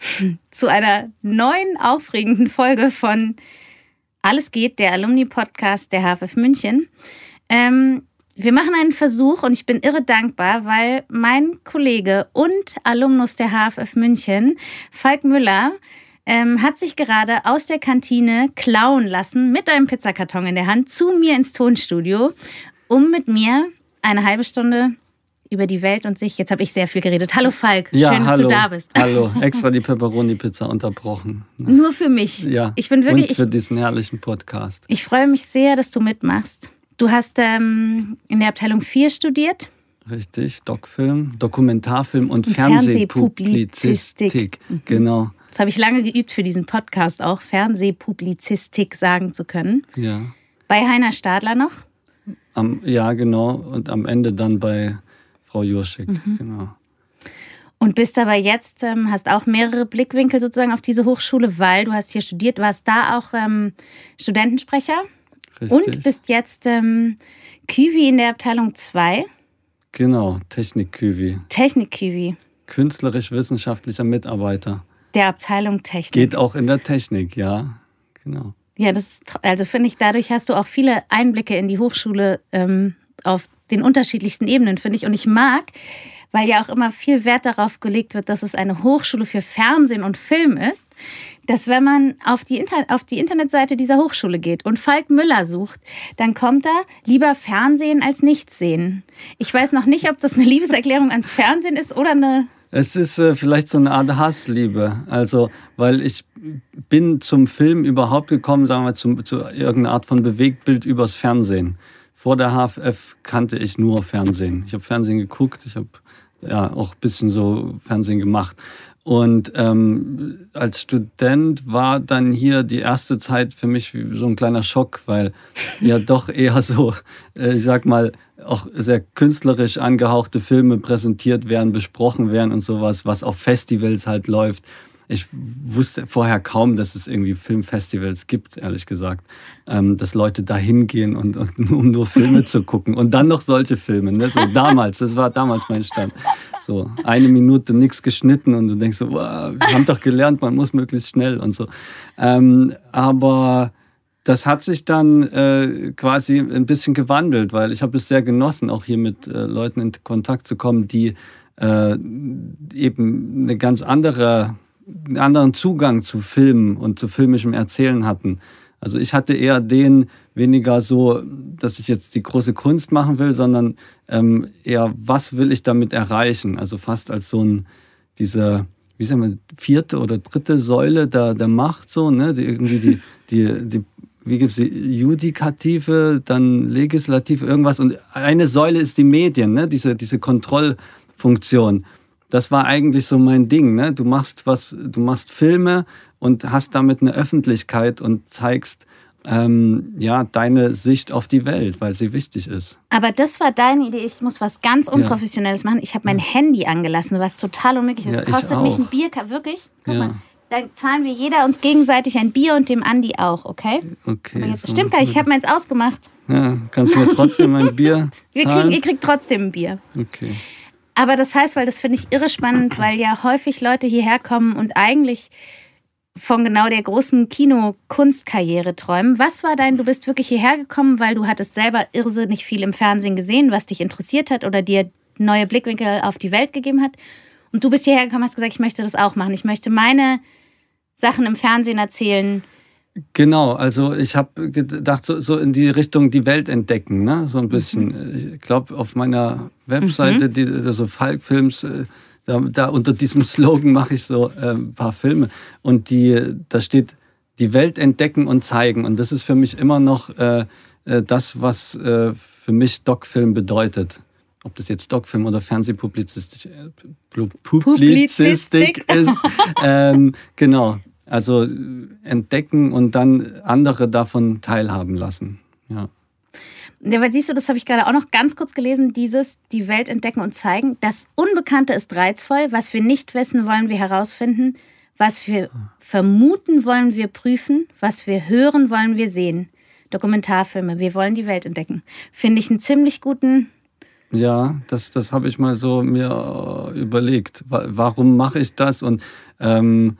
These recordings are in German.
zu einer neuen aufregenden Folge von Alles geht, der Alumni-Podcast der HFF München. Ähm, wir machen einen Versuch und ich bin irre dankbar, weil mein Kollege und Alumnus der HFF München, Falk Müller, ähm, hat sich gerade aus der Kantine klauen lassen mit einem Pizzakarton in der Hand zu mir ins Tonstudio, um mit mir eine halbe Stunde über die Welt und sich. Jetzt habe ich sehr viel geredet. Hallo Falk, ja, schön, dass hallo, du da bist. Hallo, extra die Pepperoni-Pizza unterbrochen. Nur für mich. Ja. Ich bin wirklich. Und für diesen herrlichen Podcast. Ich freue mich sehr, dass du mitmachst. Du hast ähm, in der Abteilung 4 studiert. Richtig, Doc-Film, Dokumentarfilm und, Und Fernsehpublizistik. Fernsehpublizistik. Mhm. Genau, Das habe ich lange geübt für diesen Podcast auch, Fernsehpublizistik sagen zu können. ja. Bei Heiner Stadler noch. Am, ja, genau. Und am Ende dann bei Frau Jurschik. Mhm. Genau. Und bist aber jetzt, ähm, hast auch mehrere Blickwinkel sozusagen auf diese Hochschule, weil du hast hier studiert, warst da auch ähm, Studentensprecher Richtig. und bist jetzt ähm, Küvi in der Abteilung 2, genau, Technik-Küvi. Technik-Küvi, Künstlerisch-wissenschaftlicher Mitarbeiter. der Abteilung Technik. Geht auch in der Technik, ja. Genau. Ja, das ist, also finde ich, dadurch hast du auch viele Einblicke in die Hochschule ähm, auf den unterschiedlichsten Ebenen, finde ich. Und ich mag, weil ja auch immer viel Wert darauf gelegt wird, dass es eine Hochschule für Fernsehen und Film ist, dass wenn man auf die, Inter auf die Internetseite dieser Hochschule geht und Falk Müller sucht, dann kommt da lieber Fernsehen als nichts sehen. Ich weiß noch nicht, ob das eine Liebeserklärung ans Fernsehen ist oder eine Es ist äh, vielleicht so eine Art Hassliebe. Also, weil ich bin zum Film überhaupt gekommen, sagen wir, zum, zu irgendeiner Art von Bewegtbild übers Fernsehen. Vor der HFF kannte ich nur Fernsehen. Ich habe Fernsehen geguckt, ich habe ja auch ein bisschen so Fernsehen gemacht. Und ähm, als Student war dann hier die erste Zeit für mich so ein kleiner Schock, weil ja doch eher so, äh, ich sag mal, auch sehr künstlerisch angehauchte Filme präsentiert werden, besprochen werden und sowas, was auf Festivals halt läuft. Ich wusste vorher kaum, dass es irgendwie Filmfestivals gibt, ehrlich gesagt. Ähm, dass Leute da hingehen, und, und, um nur Filme zu gucken. Und dann noch solche Filme. Ne? So damals, das war damals mein Stand. So eine Minute nichts geschnitten und du denkst so, wow, wir haben doch gelernt, man muss möglichst schnell und so. Ähm, aber das hat sich dann äh, quasi ein bisschen gewandelt, weil ich habe es sehr genossen, auch hier mit äh, Leuten in Kontakt zu kommen, die äh, eben eine ganz andere, einen anderen Zugang zu Filmen und zu filmischem Erzählen hatten. Also ich hatte eher den weniger so, dass ich jetzt die große Kunst machen will, sondern ähm, eher, was will ich damit erreichen? Also fast als so ein, diese, wie sagen wir, vierte oder dritte Säule der, der Macht, so, ne? Die, irgendwie die, die, die wie gibt es die Judikative, dann Legislative, irgendwas. Und eine Säule ist die Medien, ne? diese, diese Kontrollfunktion. Das war eigentlich so mein Ding. Ne? Du machst was, du machst Filme und hast damit eine Öffentlichkeit und zeigst ähm, ja deine Sicht auf die Welt, weil sie wichtig ist. Aber das war deine Idee. Ich muss was ganz Unprofessionelles machen. Ich habe mein Handy angelassen, was total unmöglich ist. Ja, kostet mich ein Bier. Wirklich? Guck Ja. mal. Dann zahlen wir jeder uns gegenseitig ein Bier und dem Andi auch, okay? Okay. Jetzt, so. stimmt gar nicht, ich habe meins ausgemacht. Ja, kannst du mir trotzdem ein Bier Wir zahlen? kriegen, ihr kriegt trotzdem ein Bier. okay. Aber das heißt, weil das finde ich irre spannend, weil ja häufig Leute hierher kommen und eigentlich von genau der großen Kino-Kunstkarriere träumen. Was war dein, du bist wirklich hierher gekommen, weil du hattest selber irrsinnig viel im Fernsehen gesehen, was dich interessiert hat oder dir neue Blickwinkel auf die Welt gegeben hat. Und du bist hierher gekommen, hast gesagt, ich möchte das auch machen. Ich möchte meine Sachen im Fernsehen erzählen. Genau, also ich habe gedacht, so, so in die Richtung die Welt entdecken, ne? so ein bisschen. Ich glaube, auf meiner Webseite, die, also Falk Films, äh, da, da unter diesem Slogan mache ich so äh, ein paar Filme. Und die, da steht die Welt entdecken und zeigen. Und das ist für mich immer noch äh, äh, das, was äh, für mich Doc-Film bedeutet. ob das jetzt Doc-Film oder Fernsehpublizistik äh, Publizistik ist. ähm, genau. Also entdecken und dann andere davon teilhaben lassen. Ja. Ja, weil siehst du, das habe ich gerade auch noch ganz kurz gelesen, dieses die Welt entdecken und zeigen. Das Unbekannte ist reizvoll, was wir nicht wissen, wollen wir herausfinden, was wir vermuten, wollen wir prüfen, was wir hören, wollen wir sehen. Dokumentarfilme, wir wollen die Welt entdecken. Finde ich einen ziemlich guten ja, das, das habe ich mal so mir äh, überlegt. Warum mache ich das? Und ähm,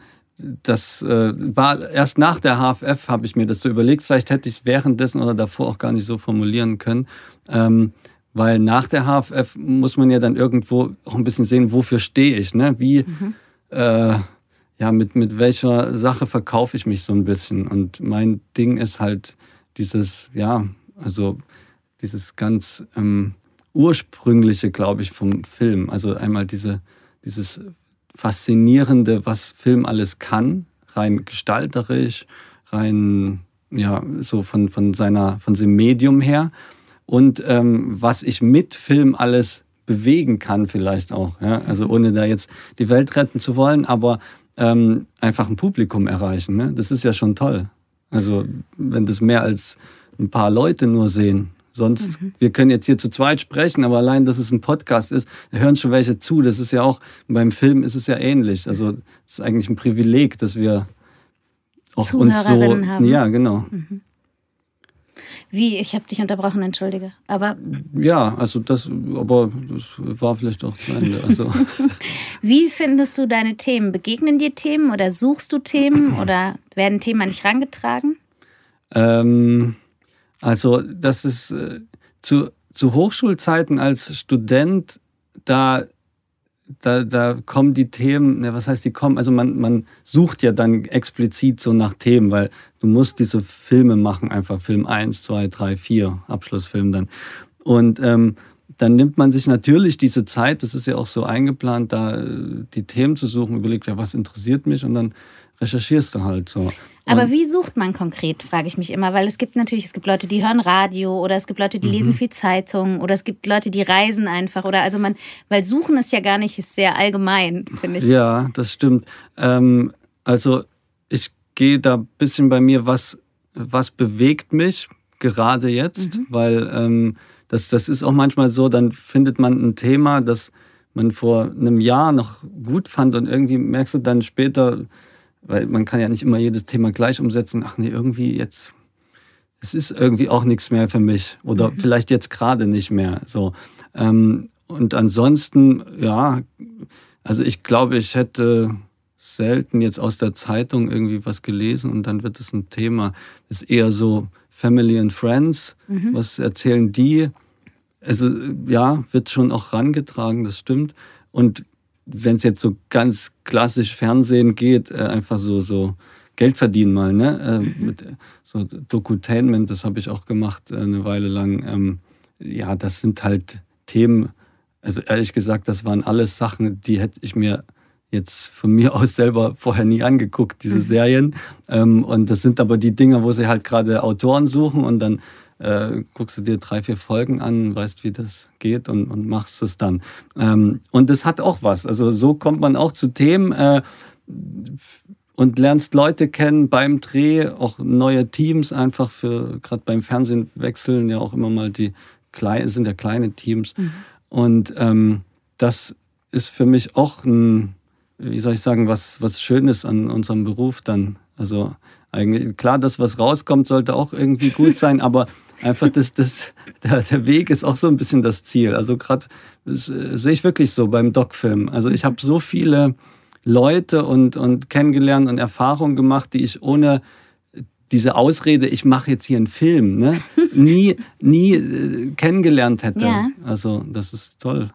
das äh, war erst nach der HFF habe ich mir das so überlegt. Vielleicht hätte ich es währenddessen oder davor auch gar nicht so formulieren können. Ähm, weil nach der HFF muss man ja dann irgendwo auch ein bisschen sehen, wofür stehe ich. Ne? Wie, mhm. äh, ja, mit, mit welcher Sache verkaufe ich mich so ein bisschen. Und mein Ding ist halt dieses, ja, also dieses ganz ähm, ursprüngliche, glaube ich, vom Film. Also einmal diese, dieses Faszinierende, was Film alles kann, rein gestalterisch, rein, ja, so von, von seiner, von seinem Medium her. Und ähm, was ich mit Film alles bewegen kann, vielleicht auch. Ja? Also ohne da jetzt die Welt retten zu wollen, aber ähm, einfach ein Publikum erreichen. Ne? Das ist ja schon toll. Also wenn das mehr als ein paar Leute nur sehen, Sonst, mhm. wir können jetzt hier zu zweit sprechen, aber allein, dass es ein Podcast ist, da hören schon welche zu. Das ist ja auch, beim Film ist es ja ähnlich. Also es ist eigentlich ein Privileg, dass wir auch uns so. Haben. Ja, genau. Mhm. Wie, ich habe dich unterbrochen, entschuldige. Aber ja, also das, aber das war vielleicht auch zu Ende. Also. Wie findest du deine Themen? Begegnen dir Themen oder suchst du Themen oder werden Themen an dich rangetragen? Ähm, also das ist äh, zu, zu Hochschulzeiten als Student, da, da, da kommen die Themen, ne, was heißt die kommen, also man, man sucht ja dann explizit so nach Themen, weil du musst diese Filme machen, einfach Film 1, 2, 3, 4, Abschlussfilm dann. Und ähm, dann nimmt man sich natürlich diese Zeit, das ist ja auch so eingeplant, da äh, die Themen zu suchen, überlegt, ja, was interessiert mich und dann recherchierst du halt so. Aber wie sucht man konkret, frage ich mich immer, weil es gibt natürlich, es gibt Leute, die hören Radio oder es gibt Leute, die mhm. lesen viel Zeitung oder es gibt Leute, die reisen einfach oder also man, weil suchen ist ja gar nicht, ist sehr allgemein, finde ich. Ja, das stimmt. Ähm, also ich gehe da ein bisschen bei mir, was, was bewegt mich gerade jetzt, mhm. weil ähm, das, das ist auch manchmal so, dann findet man ein Thema, das man vor einem Jahr noch gut fand und irgendwie merkst du dann später, weil man kann ja nicht immer jedes Thema gleich umsetzen. Ach nee, irgendwie jetzt, es ist irgendwie auch nichts mehr für mich. Oder mhm. vielleicht jetzt gerade nicht mehr. So. Ähm, und ansonsten, ja, also ich glaube, ich hätte selten jetzt aus der Zeitung irgendwie was gelesen und dann wird es ein Thema. Das ist eher so Family and Friends. Mhm. Was erzählen die? Also ja, wird schon auch rangetragen, das stimmt. Und wenn es jetzt so ganz klassisch Fernsehen geht, äh, einfach so, so Geld verdienen mal, ne? Äh, mhm. mit, so Dokutainment, das habe ich auch gemacht äh, eine Weile lang. Ähm, ja, das sind halt Themen, also ehrlich gesagt, das waren alles Sachen, die hätte ich mir jetzt von mir aus selber vorher nie angeguckt, diese mhm. Serien. Ähm, und das sind aber die Dinger, wo sie halt gerade Autoren suchen und dann äh, guckst du dir drei, vier Folgen an, weißt, wie das geht und, und machst es dann. Ähm, und das hat auch was. Also so kommt man auch zu Themen äh, und lernst Leute kennen beim Dreh, auch neue Teams einfach für, gerade beim Fernsehen wechseln ja auch immer mal die kleinen, sind ja kleine Teams. Mhm. Und ähm, das ist für mich auch ein, wie soll ich sagen, was, was Schönes an unserem Beruf dann. Also eigentlich, klar, das, was rauskommt, sollte auch irgendwie gut sein, aber einfach das, das, der, der Weg ist auch so ein bisschen das Ziel. Also gerade äh, sehe ich wirklich so beim Doc-Film. Also ich habe so viele Leute und, und kennengelernt und Erfahrungen gemacht, die ich ohne diese Ausrede, ich mache jetzt hier einen Film, ne, nie, nie äh, kennengelernt hätte. Ja. Also das ist toll.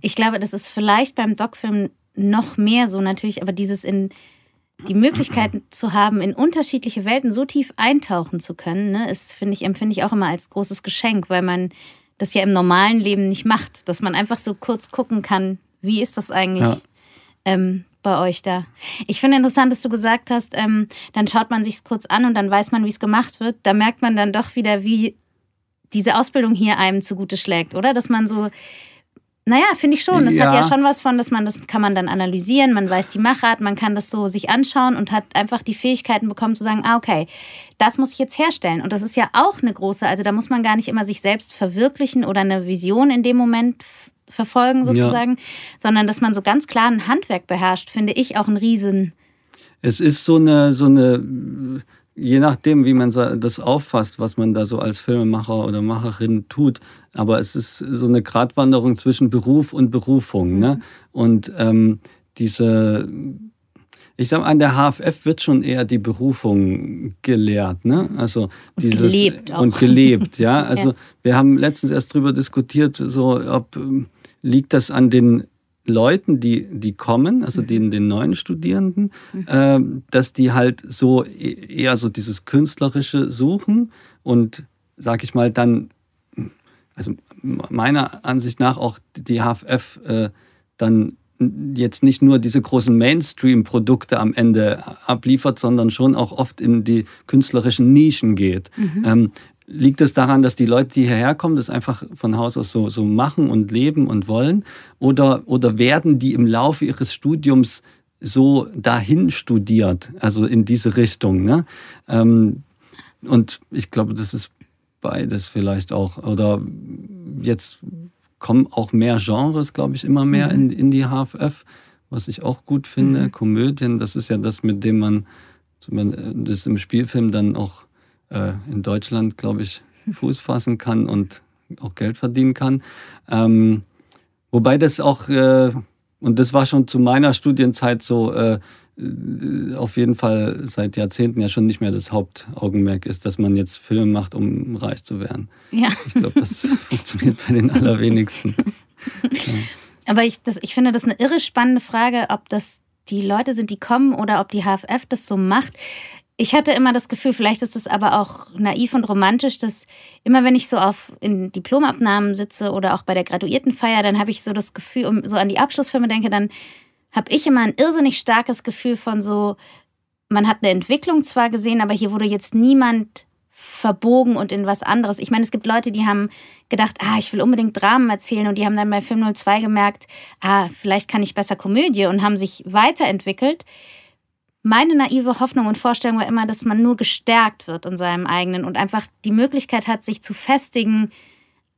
Ich glaube, das ist vielleicht beim Doc-Film noch mehr so natürlich, aber dieses in die Möglichkeit zu haben, in unterschiedliche Welten so tief eintauchen zu können, ne, ist, finde ich, empfinde ich auch immer als großes Geschenk, weil man das ja im normalen Leben nicht macht, dass man einfach so kurz gucken kann, wie ist das eigentlich ja. ähm, bei euch da? Ich finde interessant, dass du gesagt hast, ähm, dann schaut man sich kurz an und dann weiß man, wie es gemacht wird. Da merkt man dann doch wieder, wie diese Ausbildung hier einem zugute schlägt, oder? Dass man so Naja, finde ich schon. Das Ja. hat ja schon was von, dass man das kann man dann analysieren, man weiß die Machart, man kann das so sich anschauen und hat einfach die Fähigkeiten bekommen zu sagen, ah, okay, das muss ich jetzt herstellen. Und das ist ja auch eine große, also da muss man gar nicht immer sich selbst verwirklichen oder eine Vision in dem Moment verfolgen sozusagen, sondern dass man so ganz klar ein Handwerk beherrscht, finde ich auch ein Riesen. Es ist so eine, so eine, je nachdem, wie man das auffasst, was man da so als Filmemacher oder Macherin tut, aber es ist so eine Gratwanderung zwischen Beruf und Berufung. Ne? Und ähm, diese, ich sag mal, an der HFF wird schon eher die Berufung gelehrt, ne? Also dieses gelebt auch. und gelebt, ja. Also Ja. wir haben letztens erst drüber diskutiert, so ob ähm, liegt das an den Leuten, die, die kommen, also den, den neuen Studierenden, ähm, dass die halt so e- eher so dieses Künstlerische suchen und sag ich mal dann, also meiner Ansicht nach auch die HFF äh, dann jetzt nicht nur diese großen Mainstream-Produkte am Ende abliefert, sondern schon auch oft in die künstlerischen Nischen geht. Ähm, liegt es daran, dass die Leute, die hierher kommen, das einfach von Haus aus so, so machen und leben und wollen? Oder, oder werden die im Laufe ihres Studiums so dahin studiert, also in diese Richtung? Ne? Ähm, und ich glaube, das ist beides vielleicht auch. Oder jetzt kommen auch mehr Genres, glaube ich, immer mehr in, in die HFF, was ich auch gut finde. Komödien, das ist ja das, mit dem man zum- das im Spielfilm dann auch äh, in Deutschland, glaube ich, Fuß fassen kann und auch Geld verdienen kann. Ähm, wobei das auch, äh, und das war schon zu meiner Studienzeit so, äh, auf jeden Fall seit Jahrzehnten ja schon nicht mehr das Hauptaugenmerk ist, dass man jetzt Filme macht, um reich zu werden. Ja. Ich glaube, das funktioniert bei den allerwenigsten. Aber ich, das, ich finde das eine irre spannende Frage, ob das die Leute sind, die kommen oder ob die HFF das so macht. Ich hatte immer das Gefühl, vielleicht ist es aber auch naiv und romantisch, dass immer wenn ich so auf in Diplomabnahmen sitze oder auch bei der Graduiertenfeier, dann habe ich so das Gefühl, um so an die Abschlussfilme denke, dann habe ich immer ein irrsinnig starkes Gefühl von so, man hat eine Entwicklung zwar gesehen, aber hier wurde jetzt niemand verbogen und in was anderes. Ich meine, es gibt Leute, die haben gedacht, ah, ich will unbedingt Dramen erzählen und die haben dann bei Film 02 gemerkt, ah, vielleicht kann ich besser Komödie und haben sich weiterentwickelt. Meine naive Hoffnung und Vorstellung war immer, dass man nur gestärkt wird in seinem eigenen und einfach die Möglichkeit hat, sich zu festigen,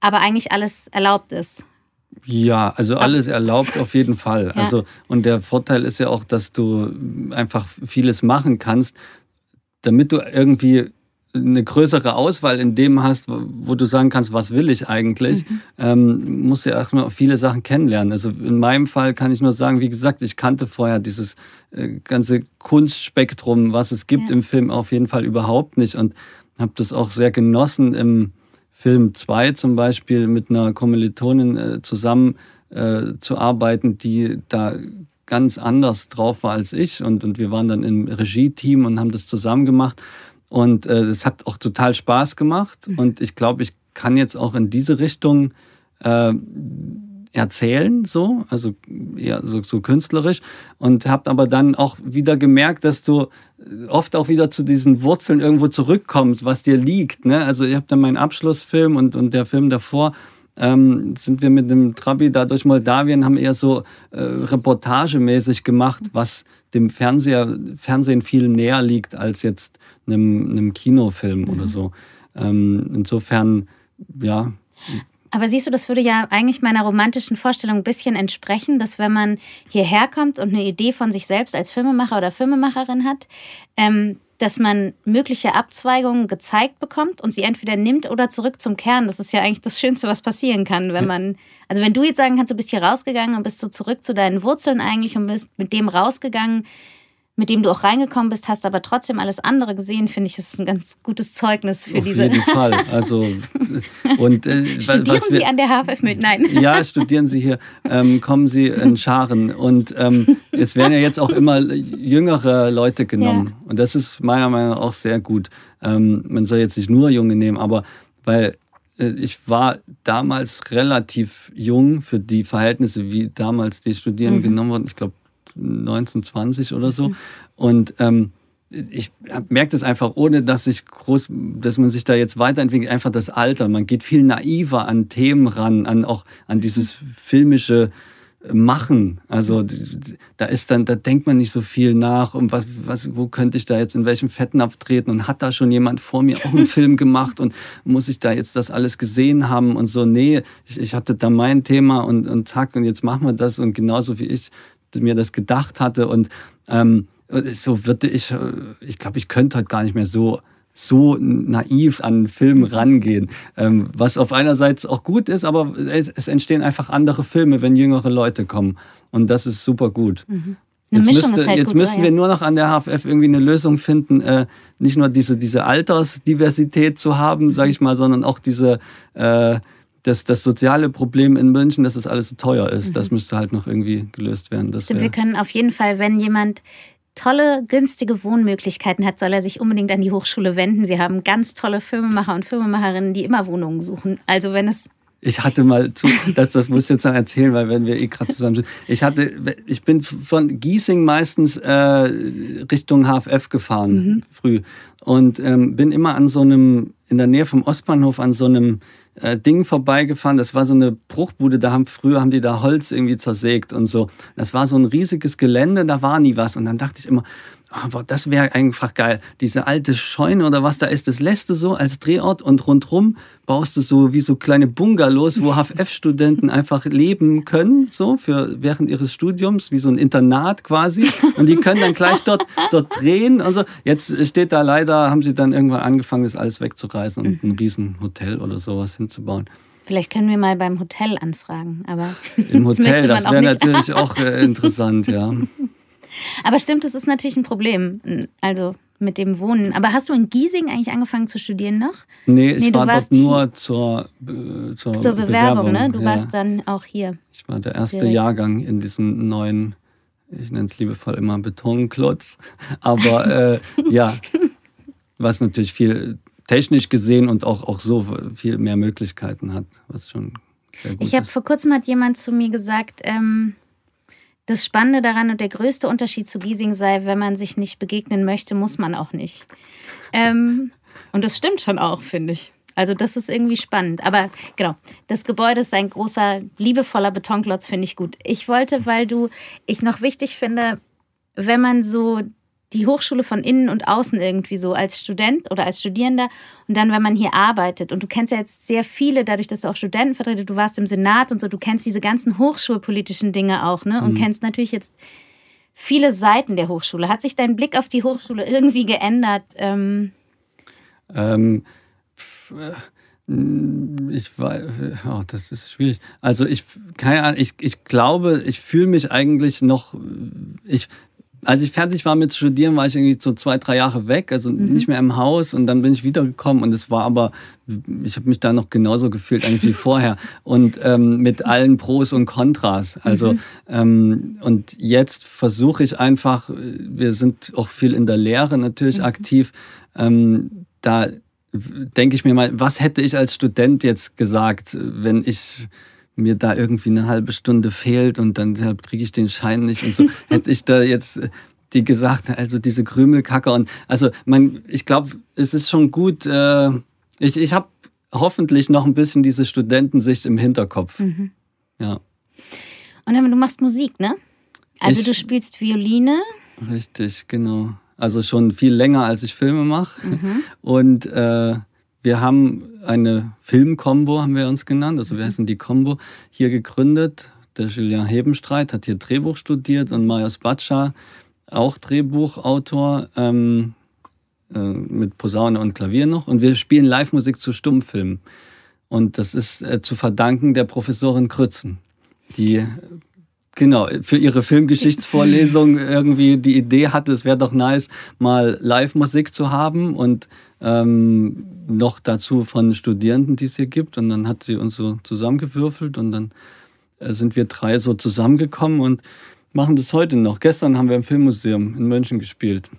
aber eigentlich alles erlaubt ist. Ja, also alles erlaubt auf jeden Fall. Ja. Also und der Vorteil ist ja auch, dass du einfach vieles machen kannst, damit du irgendwie eine größere Auswahl in dem hast, wo du sagen kannst, was will ich eigentlich, ähm, musst du ja erstmal viele Sachen kennenlernen. Also in meinem Fall kann ich nur sagen, wie gesagt, ich kannte vorher dieses äh, ganze Kunstspektrum, was es gibt Ja. im Film, auf jeden Fall überhaupt nicht und habe das auch sehr genossen im Film 2 zum Beispiel mit einer Kommilitonin äh, zusammen äh, zu arbeiten, die da ganz anders drauf war als ich. Und, und wir waren dann im Regie-Team und haben das zusammen gemacht. Und äh, es hat auch total Spaß gemacht. Und ich glaube, ich kann jetzt auch in diese Richtung äh, erzählen, so, also eher so, so künstlerisch. Und habe aber dann auch wieder gemerkt, dass du oft auch wieder zu diesen Wurzeln irgendwo zurückkommst, was dir liegt. Ne? Also ich habe dann meinen Abschlussfilm und, und der Film davor, ähm, sind wir mit dem Trabi da durch Moldawien, haben eher so äh, reportagemäßig gemacht, was dem Fernseher, Fernsehen viel näher liegt als jetzt einem, einem Kinofilm oder so. Ähm, insofern, ja, Aber siehst du, das würde ja eigentlich meiner romantischen Vorstellung ein bisschen entsprechen, dass wenn man hierher kommt und eine Idee von sich selbst als Filmemacher oder Filmemacherin hat, ähm, dass man mögliche Abzweigungen gezeigt bekommt und sie entweder nimmt oder zurück zum Kern. Das ist ja eigentlich das Schönste, was passieren kann, wenn man, also wenn du jetzt sagen kannst, du bist hier rausgegangen und bist so zurück zu deinen Wurzeln eigentlich und bist mit dem rausgegangen, mit dem du auch reingekommen bist, hast aber trotzdem alles andere gesehen, finde ich, das ist ein ganz gutes Zeugnis für auf diese. jeden Fall. Also, und, äh, Studieren wir, Sie an der HFF mit? Nein. Ja, studieren Sie hier, ähm, kommen Sie in Scharen. Und ähm, es werden ja jetzt auch immer jüngere Leute genommen. Und das ist meiner Meinung nach auch sehr gut. Ähm, man soll jetzt nicht nur Junge nehmen, aber weil äh, ich war damals relativ jung für die Verhältnisse, wie damals die Studierenden genommen wurden. Ich glaube 1920 oder so. Und ähm, ich merke das einfach, ohne dass ich groß, dass man sich da jetzt weiterentwickelt, einfach das Alter. Man geht viel naiver an Themen ran, an auch an dieses filmische Machen. Also da ist dann, da denkt man nicht so viel nach, um was, was, wo könnte ich da jetzt in welchem Fetten abtreten und hat da schon jemand vor mir auch einen Film gemacht und muss ich da jetzt das alles gesehen haben und so. Nee, ich, ich hatte da mein Thema und, und zack und jetzt machen wir das und genauso wie ich mir das gedacht hatte und ähm, so würde ich, äh, ich glaube, ich könnte heute gar nicht mehr so so naiv an Film mhm. rangehen. Ähm, was auf einer Seite auch gut ist, aber es, es, entstehen einfach andere Filme, wenn jüngere Leute kommen. Und das ist super gut. Mhm. Jetzt, müsste, halt jetzt gut, müssen wir nur noch an der HFF irgendwie eine Lösung finden, äh, nicht nur diese, diese Altersdiversität zu haben, sage ich mal, sondern auch diese, äh, das, das soziale Problem in München, dass das alles so teuer ist. Mhm. Das müsste halt noch irgendwie gelöst werden. Das Stimmt, wir können auf jeden Fall, wenn jemand tolle, günstige Wohnmöglichkeiten hat, soll er sich unbedingt an die Hochschule wenden. Wir haben ganz tolle Filmemacher und Filmemacherinnen, die immer Wohnungen suchen. Also wenn es ich hatte mal zu, das, das muss ich jetzt noch erzählen, weil wenn wir eh gerade zusammen sind. Ich hatte, ich bin von Giesing meistens äh, Richtung HFF gefahren, mhm. früh. Und ähm, bin immer an so einem, in der Nähe vom Ostbahnhof, an so einem äh, Ding vorbeigefahren. Das war so eine Bruchbude, da haben früher haben die da Holz irgendwie zersägt und so. Das war so ein riesiges Gelände, da war nie was. Und dann dachte ich immer, aber das wäre einfach geil. Diese alte Scheune oder was da ist, das lässt du so als Drehort und rundrum baust du so wie so kleine Bungalows, wo HFF-Studenten einfach leben können, so für während ihres Studiums, wie so ein Internat quasi. Und die können dann gleich dort, dort drehen und so. Jetzt steht da leider, haben sie dann irgendwann angefangen, das alles wegzureißen und ein Riesenhotel oder sowas hinzubauen. Vielleicht können wir mal beim Hotel anfragen, aber im Hotel, das, das wäre natürlich auch äh, interessant, ja. Aber stimmt, das ist natürlich ein Problem. Also mit dem Wohnen. Aber hast du in Giesing eigentlich angefangen zu studieren noch? Nee, ich nee, war dort nur zur, äh, zur, zur Bewerbung, Bewerbung, ne? Du ja. warst dann auch hier. Ich war der erste direkt. Jahrgang in diesem neuen, ich nenne es liebevoll immer Betonklotz. Aber äh, ja, was natürlich viel technisch gesehen und auch, auch so viel mehr Möglichkeiten hat, was schon sehr gut Ich habe vor kurzem hat jemand zu mir gesagt, ähm, das Spannende daran und der größte Unterschied zu Giesing sei, wenn man sich nicht begegnen möchte, muss man auch nicht. Ähm, und das stimmt schon auch, finde ich. Also das ist irgendwie spannend. Aber genau, das Gebäude ist ein großer, liebevoller Betonklotz, finde ich gut. Ich wollte, weil du, ich noch wichtig finde, wenn man so die Hochschule von innen und außen irgendwie so als Student oder als Studierender und dann, wenn man hier arbeitet. Und du kennst ja jetzt sehr viele, dadurch, dass du auch Studenten vertretest, du warst im Senat und so, du kennst diese ganzen hochschulpolitischen Dinge auch, ne? Und mhm. kennst natürlich jetzt viele Seiten der Hochschule. Hat sich dein Blick auf die Hochschule irgendwie geändert? Ähm, ähm, ich weiß, oh, das ist schwierig. Also ich, keine Ahnung, ich, ich glaube, ich fühle mich eigentlich noch, ich, als ich fertig war mit Studieren, war ich irgendwie so zwei, drei Jahre weg, also mhm. nicht mehr im Haus und dann bin ich wiedergekommen und es war aber, ich habe mich da noch genauso gefühlt eigentlich wie vorher und ähm, mit allen Pros und Kontras. Also mhm. ähm, und jetzt versuche ich einfach, wir sind auch viel in der Lehre natürlich mhm. aktiv, ähm, da denke ich mir mal, was hätte ich als Student jetzt gesagt, wenn ich mir da irgendwie eine halbe Stunde fehlt und dann kriege ich den Schein nicht und so. Hätte ich da jetzt äh, die gesagt, also diese Krümelkacke und also man, ich glaube, es ist schon gut. Äh, ich ich habe hoffentlich noch ein bisschen diese Studentensicht im Hinterkopf. Mhm. Ja. Und dann, du machst Musik, ne? Also ich, du spielst Violine. Richtig, genau. Also schon viel länger, als ich Filme mache. Mhm. Und äh, wir haben eine Filmkombo, haben wir uns genannt, also wir mhm. heißen die Kombo, hier gegründet. Der Julien Hebenstreit hat hier Drehbuch studiert und Marius Batscha, auch Drehbuchautor, ähm, äh, mit Posaune und Klavier noch. Und wir spielen Live-Musik zu Stummfilmen. Und das ist äh, zu verdanken der Professorin Krützen, die genau für ihre Filmgeschichtsvorlesung irgendwie die Idee hatte, es wäre doch nice, mal Live-Musik zu haben und ähm, noch dazu von Studierenden, die es hier gibt. Und dann hat sie uns so zusammengewürfelt und dann äh, sind wir drei so zusammengekommen und machen das heute noch. Gestern haben wir im Filmmuseum in München gespielt.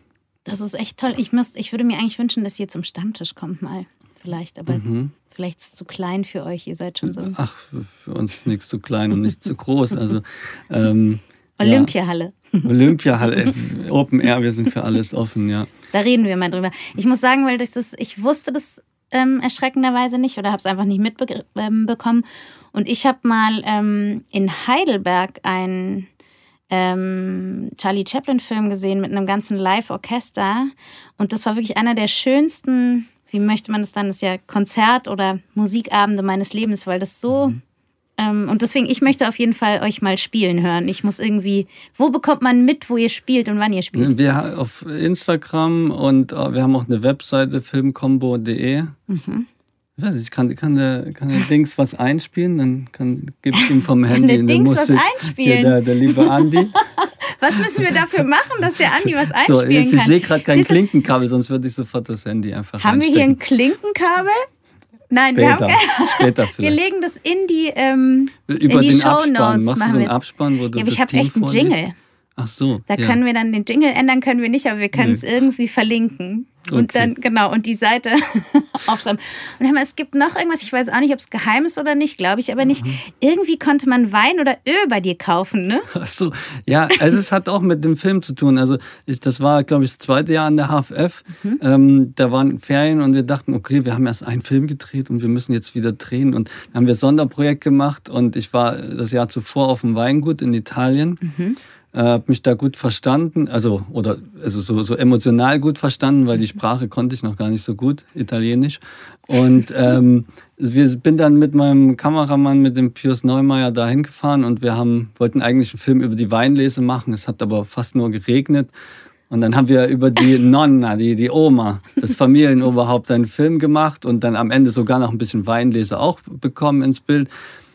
Das ist echt toll. Ich, müsst, ich würde mir eigentlich wünschen, dass ihr zum Stammtisch kommt mal. Vielleicht, aber mhm. Vielleicht ist es zu klein für euch. Ihr seid schon so. Ach, für uns ist nichts zu klein und nicht zu groß. Also ähm, Olympiahalle. Olympiahalle, Open Air, wir sind für alles offen, ja. Da reden wir mal drüber. Ich muss sagen, weil das, das ich wusste das ähm, erschreckenderweise nicht oder habe es einfach nicht mitbekommen. Ähm, und ich habe mal ähm, in Heidelberg einen ähm, Charlie Chaplin-Film gesehen mit einem ganzen Live-Orchester. Und das war wirklich einer der schönsten, wie möchte man es dann, das ist ja Konzert- oder Musikabende meines Lebens, weil das so mhm. Ähm, und deswegen, ich möchte auf jeden Fall euch mal spielen hören. Ich muss irgendwie, wo bekommt man mit, wo ihr spielt und wann ihr spielt? Wir auf Instagram und äh, wir haben auch eine Webseite filmcombo.de. Mhm. Ich weiß nicht, kann, kann, der, kann der Dings was einspielen? Dann kann, gibt es ihm vom Handy kann der Dings was einspielen? Der, der liebe Andi. was müssen wir dafür machen, dass der Andi was einspielen so, jetzt, kann? Ich sehe gerade kein Klinkenkabel, sonst würde ich sofort das Handy einfach Haben wir hier ein Klinkenkabel? Nein, später, wir haben später Wir legen das in die, ähm, Über in die den Show Abspann. Notes. Machst du so einen Abspann, wo du ja, aber ich habe echt einen? Jingle. Ach so. Da ja. können wir dann den Jingle ändern, können wir nicht, aber wir können es Nee. irgendwie verlinken. Und Okay. dann, genau, und die Seite aufschreiben. Und mal, es gibt noch irgendwas, ich weiß auch nicht, ob es geheim ist oder nicht, glaube ich aber nicht. Mhm. Irgendwie konnte man Wein oder Öl bei dir kaufen, ne? Ach so, ja, also es hat auch mit dem Film zu tun. Also ich, das war, glaube ich, das zweite Jahr an der HFF. Mhm. Ähm, da waren Ferien und wir dachten, okay, wir haben erst einen Film gedreht und wir müssen jetzt wieder drehen. Und dann haben wir Sonderprojekt gemacht und ich war das Jahr zuvor auf dem Weingut in Italien. Mhm. Äh, habe mich da gut verstanden, also oder also so, so emotional gut verstanden, weil die Sprache konnte ich noch gar nicht so gut, Italienisch. Und ähm, wir bin dann mit meinem Kameramann, mit dem Pius Neumeier, da hingefahren und wir haben, wollten eigentlich einen Film über die Weinlese machen. Es hat aber fast nur geregnet. Und dann haben wir über die Nonna, die, die Oma, das Familienoberhaupt, einen Film gemacht und dann am Ende sogar noch ein bisschen Weinlese auch bekommen ins Bild.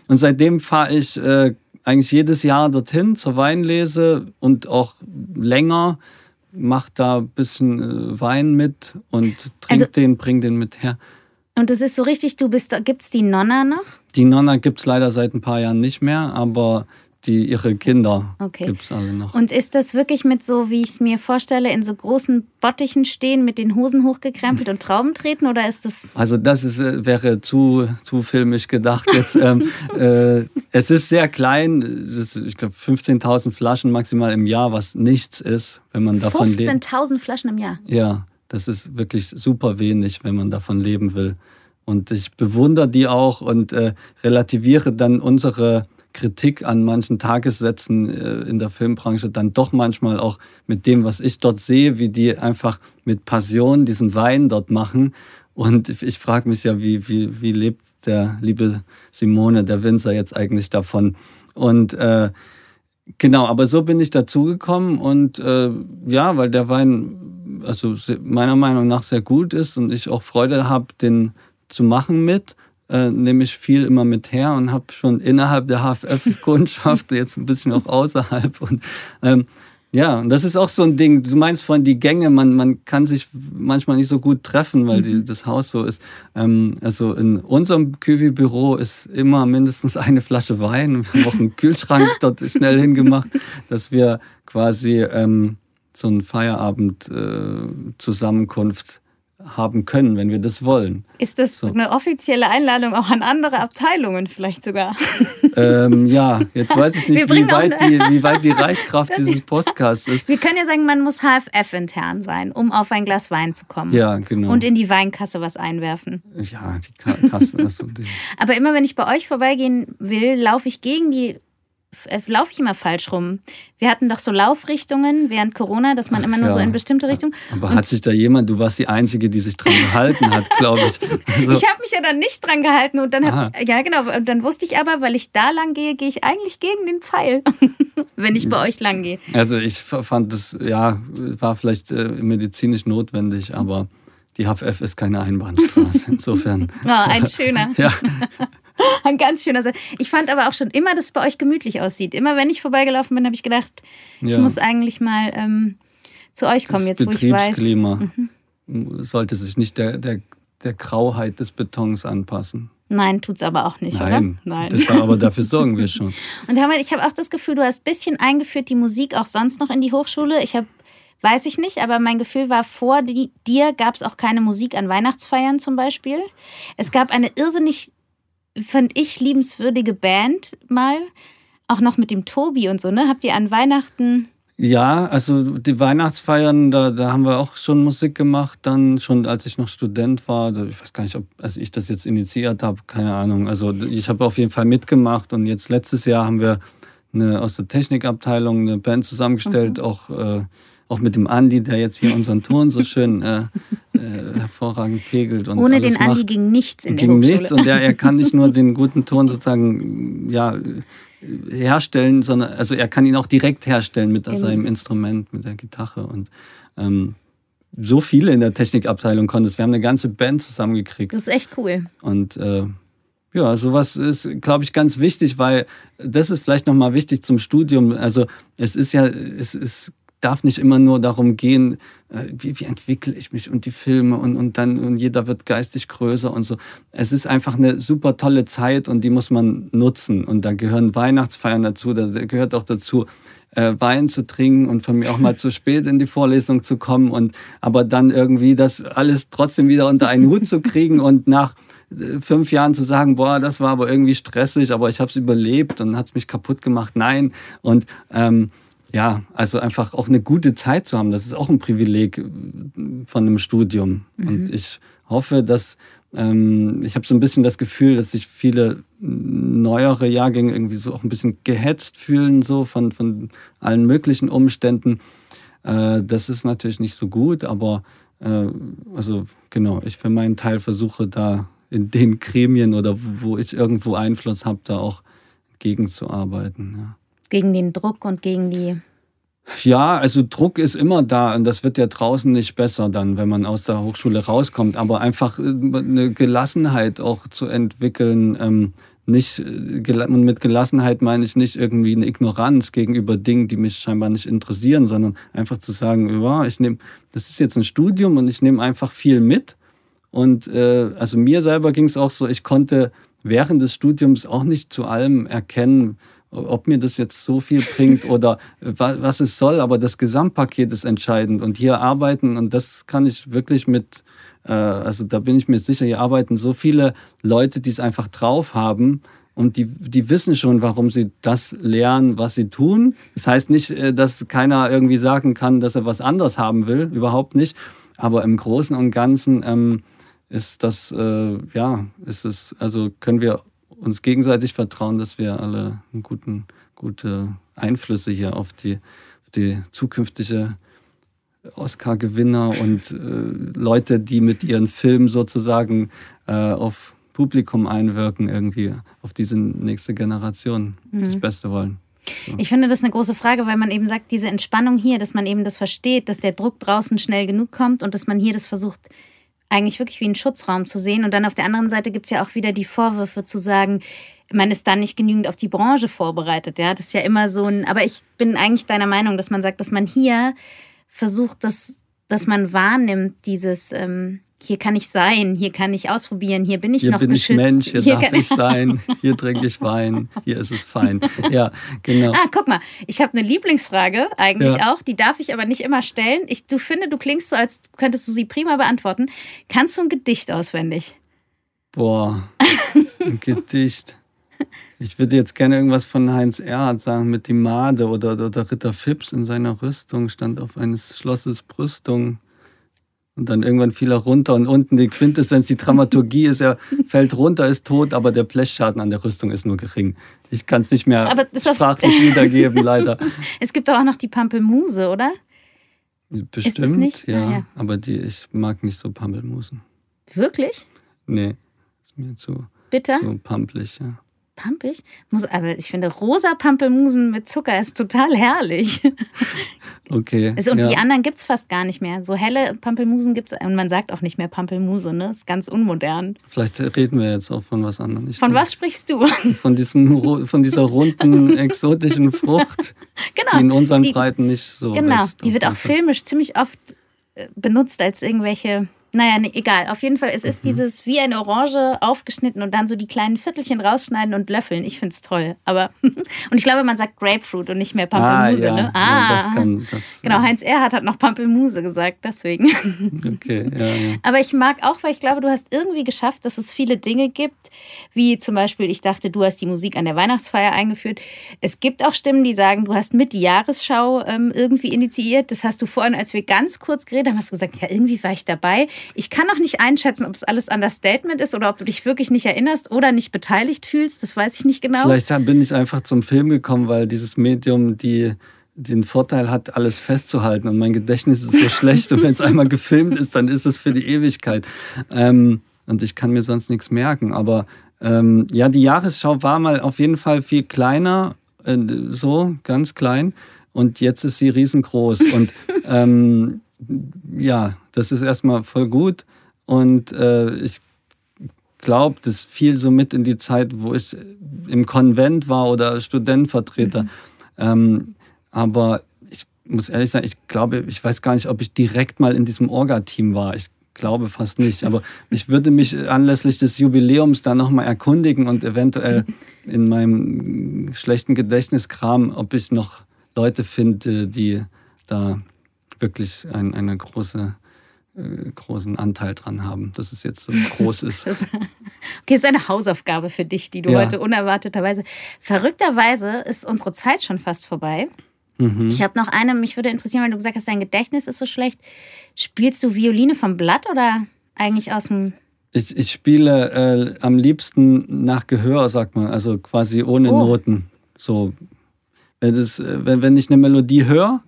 Und seitdem fahre ich äh, eigentlich jedes Jahr dorthin zur Weinlese und auch länger, mache da ein bisschen äh, Wein mit und trink Also- den, bring den mit her. Und das ist so richtig, du bist, gibt's die Nonna noch? Die Nonna gibt's leider seit ein paar Jahren nicht mehr, aber die, ihre Kinder Okay. gibt's alle noch. Und ist das wirklich mit so, wie ich es mir vorstelle, in so großen Bottichen stehen, mit den Hosen hochgekrempelt und Trauben treten? Oder ist das. Also das ist, äh, wäre zu, zu filmisch gedacht jetzt. ähm, äh, es ist sehr klein, es ist, ich glaube 15.000 Flaschen maximal im Jahr, was nichts ist, wenn man davon lebt. 15.000 Flaschen im Jahr. Ja, das ist wirklich super wenig, wenn man davon leben will. Und ich bewundere die auch und äh, relativiere dann unsere Kritik an manchen Tagessätzen äh, in der Filmbranche dann doch manchmal auch mit dem, was ich dort sehe, wie die einfach mit Passion diesen Wein dort machen. Und ich, frage mich ja, wie, wie, wie lebt der liebe Simone, der Winzer, jetzt eigentlich davon? Und äh, Genau, aber so bin ich dazugekommen und äh, ja, weil der Wein also meiner Meinung nach sehr gut ist und ich auch Freude habe, den zu machen mit, äh, nehme ich viel immer mit her und habe schon innerhalb der HFF-Kundschaft, jetzt ein bisschen auch außerhalb und ähm, ja, und das ist auch so ein Ding. Du meinst vorhin die Gänge, man, man kann sich manchmal nicht so gut treffen, weil die, das Haus so ist. Ähm, also in unserem Küwi-Büro ist immer mindestens eine Flasche Wein. Wir haben auch einen Kühlschrank dort schnell hingemacht, dass wir quasi ähm, so eine Feierabend-Zusammenkunft haben können, wenn wir das wollen. Ist das So. eine offizielle Einladung auch an andere Abteilungen vielleicht sogar? ähm, ja, jetzt weiß ich nicht, wie weit, die, wie weit die Reichkraft dieses Podcasts ist. Wir können ja sagen, man muss HFF-intern sein, um auf ein Glas Wein zu kommen. Ja, genau. Und in die Weinkasse was einwerfen. ja, die Ka- Kasse. Also die, Aber immer wenn ich bei euch vorbeigehen will, laufe ich gegen die, laufe ich immer falsch rum. Wir hatten doch so Laufrichtungen während Corona, dass man immer nur ja. so in bestimmte Richtungen. Aber hat sich da jemand, du warst die Einzige, die sich dran gehalten hat, glaube ich. Also, Ich habe mich ja dann nicht dran gehalten und dann hab, ja genau, und dann wusste ich aber, weil ich da lang gehe, gehe ich eigentlich gegen den Pfeil, wenn ich bei euch lang gehe. also ich fand das, ja, war vielleicht äh, medizinisch notwendig, aber die HFF ist keine Einbahnstraße. Insofern. Oh, ein schöner, Ja, ein ganz schöner Satz. Ich fand aber auch schon immer, dass es bei euch gemütlich aussieht. Immer wenn ich vorbeigelaufen bin, habe ich gedacht, ich Ja. muss eigentlich mal ähm, zu euch kommen, das jetzt wo ich weiß. Betriebsklima Mhm. sollte sich nicht der, der, der Grauheit des Betons anpassen. Nein, tut's aber auch nicht, Nein, oder? Nein. Das, aber dafür sorgen wir schon. Und Hermann, ich habe auch das Gefühl, du hast ein bisschen eingeführt, die Musik auch sonst noch in die Hochschule. Ich habe, weiß ich nicht, aber mein Gefühl war, vor dir gab es auch keine Musik an Weihnachtsfeiern zum Beispiel. Es gab eine irrsinnig, fand ich, liebenswürdige Band mal, auch noch mit dem Tobi und so, ne? Habt ihr an Weihnachten Ja, also die Weihnachtsfeiern, da, da haben wir auch schon Musik gemacht, dann schon als ich noch Student war. Ich weiß gar nicht, ob als ich das jetzt initiiert habe, keine Ahnung. Also ich habe auf jeden Fall mitgemacht und jetzt letztes Jahr haben wir eine, aus der Technikabteilung eine Band zusammengestellt, mhm. auch, äh, auch mit dem Andi, der jetzt hier unseren Ton so schön äh, äh, hervorragend pegelt. Und Ohne den Andi ging nichts in der ging Hochschule. nichts und der, er kann nicht nur den guten Ton sozusagen, ja herstellen, sondern also er kann ihn auch direkt herstellen mit genau. seinem Instrument, mit der Gitarre und ähm, so viele in der Technikabteilung konnten es. Wir haben eine ganze Band zusammengekriegt. Das ist echt cool. Und äh, ja, sowas ist, glaube ich, ganz wichtig, weil das ist vielleicht nochmal wichtig zum Studium. Also es ist ja, es ist darf nicht immer nur darum gehen, äh, wie, wie entwickle ich mich und die Filme und, und dann und jeder wird geistig größer und so. Es ist einfach eine super tolle Zeit und die muss man nutzen. Und da gehören Weihnachtsfeiern dazu, da gehört auch dazu, äh, Wein zu trinken und von mir auch mal zu spät in die Vorlesung zu kommen und aber dann irgendwie das alles trotzdem wieder unter einen Hut zu kriegen und nach äh, fünf Jahren zu sagen, boah, das war aber irgendwie stressig, aber ich habe es überlebt und hat es mich kaputt gemacht. Nein. Und ähm, ja, also einfach auch eine gute Zeit zu haben, das ist auch ein Privileg äh, von einem Studium. Mhm. Und ich hoffe, dass ähm, ich habe so ein bisschen das Gefühl, dass sich viele neuere Jahrgänge irgendwie so auch ein bisschen gehetzt fühlen, so von, von allen möglichen Umständen. Äh, das ist natürlich nicht so gut, aber äh, also genau, ich für meinen Teil versuche da in den Gremien oder wo ich irgendwo Einfluss habe, da auch gegenzuarbeiten. Ja. Gegen den Druck und gegen die. Ja, also Druck ist immer da und das wird ja draußen nicht besser dann, wenn man aus der Hochschule rauskommt. Aber einfach äh, eine Gelassenheit auch zu entwickeln. Ähm, nicht, äh, mit Gelassenheit meine ich nicht irgendwie eine Ignoranz gegenüber Dingen, die mich scheinbar nicht interessieren, sondern einfach zu sagen, ja, ich nehme, das ist jetzt ein Studium und ich nehme einfach viel mit. Und äh, also mir selber ging es auch so, ich konnte während des Studiums auch nicht zu allem erkennen, ob mir das jetzt so viel bringt oder was es soll, aber das Gesamtpaket ist entscheidend. Und hier arbeiten, und das kann ich wirklich mit, äh, also da bin ich mir sicher, hier arbeiten so viele Leute, die es einfach drauf haben. Und die, die wissen schon, warum sie das lernen, was sie tun. Das heißt nicht, äh, dass keiner irgendwie sagen kann, dass er was anderes haben will, überhaupt nicht. Aber im Großen und Ganzen ähm, ist das, äh, ja, ist es, also können wir uns gegenseitig vertrauen, dass wir alle guten, gute Einflüsse hier auf die, auf die zukünftige Oscar-Gewinner und äh, Leute, die mit ihren Filmen sozusagen äh, auf Publikum einwirken, irgendwie auf diese nächste Generation mhm. das Beste wollen. So. Ich finde das eine große Frage, weil man eben sagt, diese Entspannung hier, dass man eben das versteht, dass der Druck draußen schnell genug kommt und dass man hier das versucht eigentlich wirklich wie einen Schutzraum zu sehen. Und dann auf der anderen Seite gibt es ja auch wieder die Vorwürfe zu sagen, man ist da nicht genügend auf die Branche vorbereitet. Ja, das ist ja immer so ein. Aber ich bin eigentlich deiner Meinung, dass man sagt, dass man hier versucht, dass, dass man wahrnimmt, dieses, ähm, hier kann ich sein, hier kann ich ausprobieren, hier bin ich hier noch bin geschützt. Ich Mensch, hier, hier darf ich sein, hier trinke ich Wein, hier ist es fein. Ja, genau. Ah, guck mal, ich habe eine Lieblingsfrage eigentlich ja. auch, die darf ich aber nicht immer stellen. Ich, du finde, du klingst so, als könntest du sie prima beantworten. Kannst du ein Gedicht auswendig? Boah, ein Gedicht. Ich würde jetzt gerne irgendwas von Heinz Erhardt sagen mit die Made oder, oder Ritter Phipps in seiner Rüstung stand auf eines Schlosses Brüstung. Und dann irgendwann fiel er runter und unten die Quintessenz, die Dramaturgie ist, er fällt runter, ist tot, aber der Blechschaden an der Rüstung ist nur gering. Ich kann es nicht mehr sprachlich wiedergeben, leider. Es gibt doch auch noch die Pampelmuse, oder? Bestimmt, ja, ah, ja. Aber die, ich mag nicht so Pampelmusen. Wirklich? Nee, ist mir zu, Bitter? zu pampelig, ja pampig. Muss, aber ich finde, rosa Pampelmusen mit Zucker ist total herrlich. Okay. Also, und ja. die anderen gibt es fast gar nicht mehr. So helle Pampelmusen gibt es, und man sagt auch nicht mehr Pampelmuse, ne? Ist ganz unmodern. Vielleicht reden wir jetzt auch von was anderem. Ich von denke, was sprichst du? Von, diesem, von dieser runden, exotischen Frucht, genau, die in unseren die, Breiten nicht so Genau, wächst, die wird auch filmisch ziemlich oft äh, benutzt als irgendwelche naja, nee, egal. Auf jeden Fall, es ist mhm. dieses wie eine Orange aufgeschnitten und dann so die kleinen Viertelchen rausschneiden und löffeln. Ich finde es toll. Aber, und ich glaube, man sagt Grapefruit und nicht mehr Pampelmuse. Ah, ja. ne? ah. Ja, das kann, das, genau. Heinz Erhardt hat noch Pampelmuse gesagt, deswegen. Okay, ja, ja. Aber ich mag auch, weil ich glaube, du hast irgendwie geschafft, dass es viele Dinge gibt, wie zum Beispiel, ich dachte, du hast die Musik an der Weihnachtsfeier eingeführt. Es gibt auch Stimmen, die sagen, du hast mit die Jahresschau ähm, irgendwie initiiert. Das hast du vorhin, als wir ganz kurz geredet haben, hast du gesagt, ja, irgendwie war ich dabei. Ich kann auch nicht einschätzen, ob es alles Understatement ist oder ob du dich wirklich nicht erinnerst oder nicht beteiligt fühlst. Das weiß ich nicht genau. Vielleicht bin ich einfach zum Film gekommen, weil dieses Medium die den Vorteil hat, alles festzuhalten. Und mein Gedächtnis ist so schlecht. Und wenn es einmal gefilmt ist, dann ist es für die Ewigkeit. Ähm, und ich kann mir sonst nichts merken. Aber ähm, ja, die Jahresschau war mal auf jeden Fall viel kleiner, äh, so ganz klein. Und jetzt ist sie riesengroß. Und ähm, ja, das ist erstmal voll gut. Und äh, ich glaube, das fiel so mit in die Zeit, wo ich im Konvent war oder Studentvertreter. Mhm. Ähm, aber ich muss ehrlich sagen, ich glaube, ich weiß gar nicht, ob ich direkt mal in diesem Orga-Team war. Ich glaube fast nicht. Aber ich würde mich anlässlich des Jubiläums da nochmal erkundigen und eventuell in meinem schlechten Gedächtniskram, ob ich noch Leute finde, die da wirklich ein, eine große äh, großen Anteil dran haben, dass es jetzt so groß ist. okay, das ist eine Hausaufgabe für dich, die du ja. heute unerwarteterweise. Verrückterweise ist unsere Zeit schon fast vorbei. Mhm. Ich habe noch eine, mich würde interessieren, weil du gesagt hast, dein Gedächtnis ist so schlecht. Spielst du Violine vom Blatt oder eigentlich aus dem. Ich, ich spiele äh, am liebsten nach Gehör, sagt man, also quasi ohne oh. Noten. So, wenn, das, äh, wenn, wenn ich eine Melodie höre,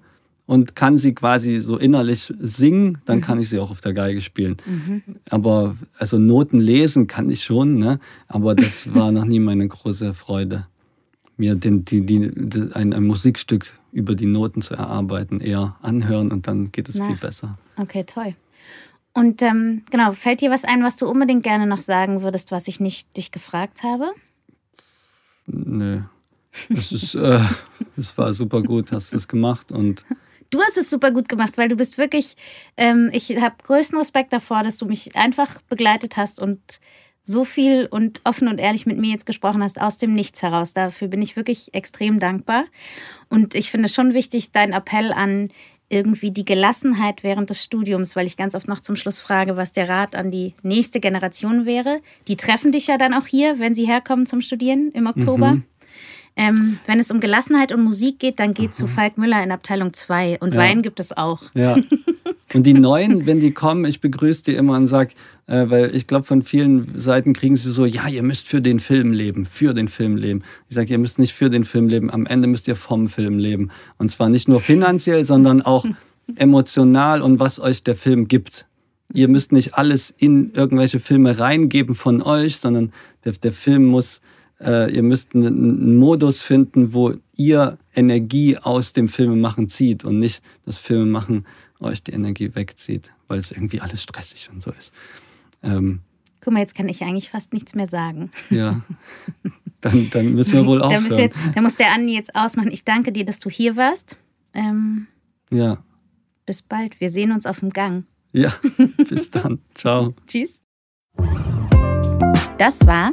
und kann sie quasi so innerlich singen, dann mhm. kann ich sie auch auf der Geige spielen. Mhm. Aber also Noten lesen kann ich schon, ne? aber das war noch nie meine große Freude, mir den, die, die, ein, ein Musikstück über die Noten zu erarbeiten, eher anhören und dann geht es Na. viel besser. Okay, toll. Und ähm, genau, fällt dir was ein, was du unbedingt gerne noch sagen würdest, was ich nicht dich gefragt habe? Nö. Es ist, äh, es war super gut, hast du es gemacht und Du hast es super gut gemacht, weil du bist wirklich, ähm, ich habe größten Respekt davor, dass du mich einfach begleitet hast und so viel und offen und ehrlich mit mir jetzt gesprochen hast, aus dem Nichts heraus. Dafür bin ich wirklich extrem dankbar. Und ich finde schon wichtig, dein Appell an irgendwie die Gelassenheit während des Studiums, weil ich ganz oft noch zum Schluss frage, was der Rat an die nächste Generation wäre. Die treffen dich ja dann auch hier, wenn sie herkommen zum Studieren im Oktober. Mhm. Ähm, wenn es um Gelassenheit und Musik geht, dann geht zu Falk Müller in Abteilung 2 und ja. Wein gibt es auch. Ja. Und die Neuen, wenn die kommen, ich begrüße die immer und sage, äh, weil ich glaube, von vielen Seiten kriegen sie so, ja, ihr müsst für den Film leben, für den Film leben. Ich sage, ihr müsst nicht für den Film leben, am Ende müsst ihr vom Film leben. Und zwar nicht nur finanziell, sondern auch emotional und was euch der Film gibt. Ihr müsst nicht alles in irgendwelche Filme reingeben von euch, sondern der, der Film muss äh, ihr müsst einen Modus finden, wo ihr Energie aus dem Filmemachen zieht und nicht das Filmemachen euch die Energie wegzieht, weil es irgendwie alles stressig und so ist. Ähm, Guck mal, jetzt kann ich eigentlich fast nichts mehr sagen. Ja, dann, dann müssen wir wohl aufhören. dann, jetzt, dann muss der Andi jetzt ausmachen. Ich danke dir, dass du hier warst. Ähm, ja. Bis bald. Wir sehen uns auf dem Gang. Ja, bis dann. Ciao. Tschüss. Das war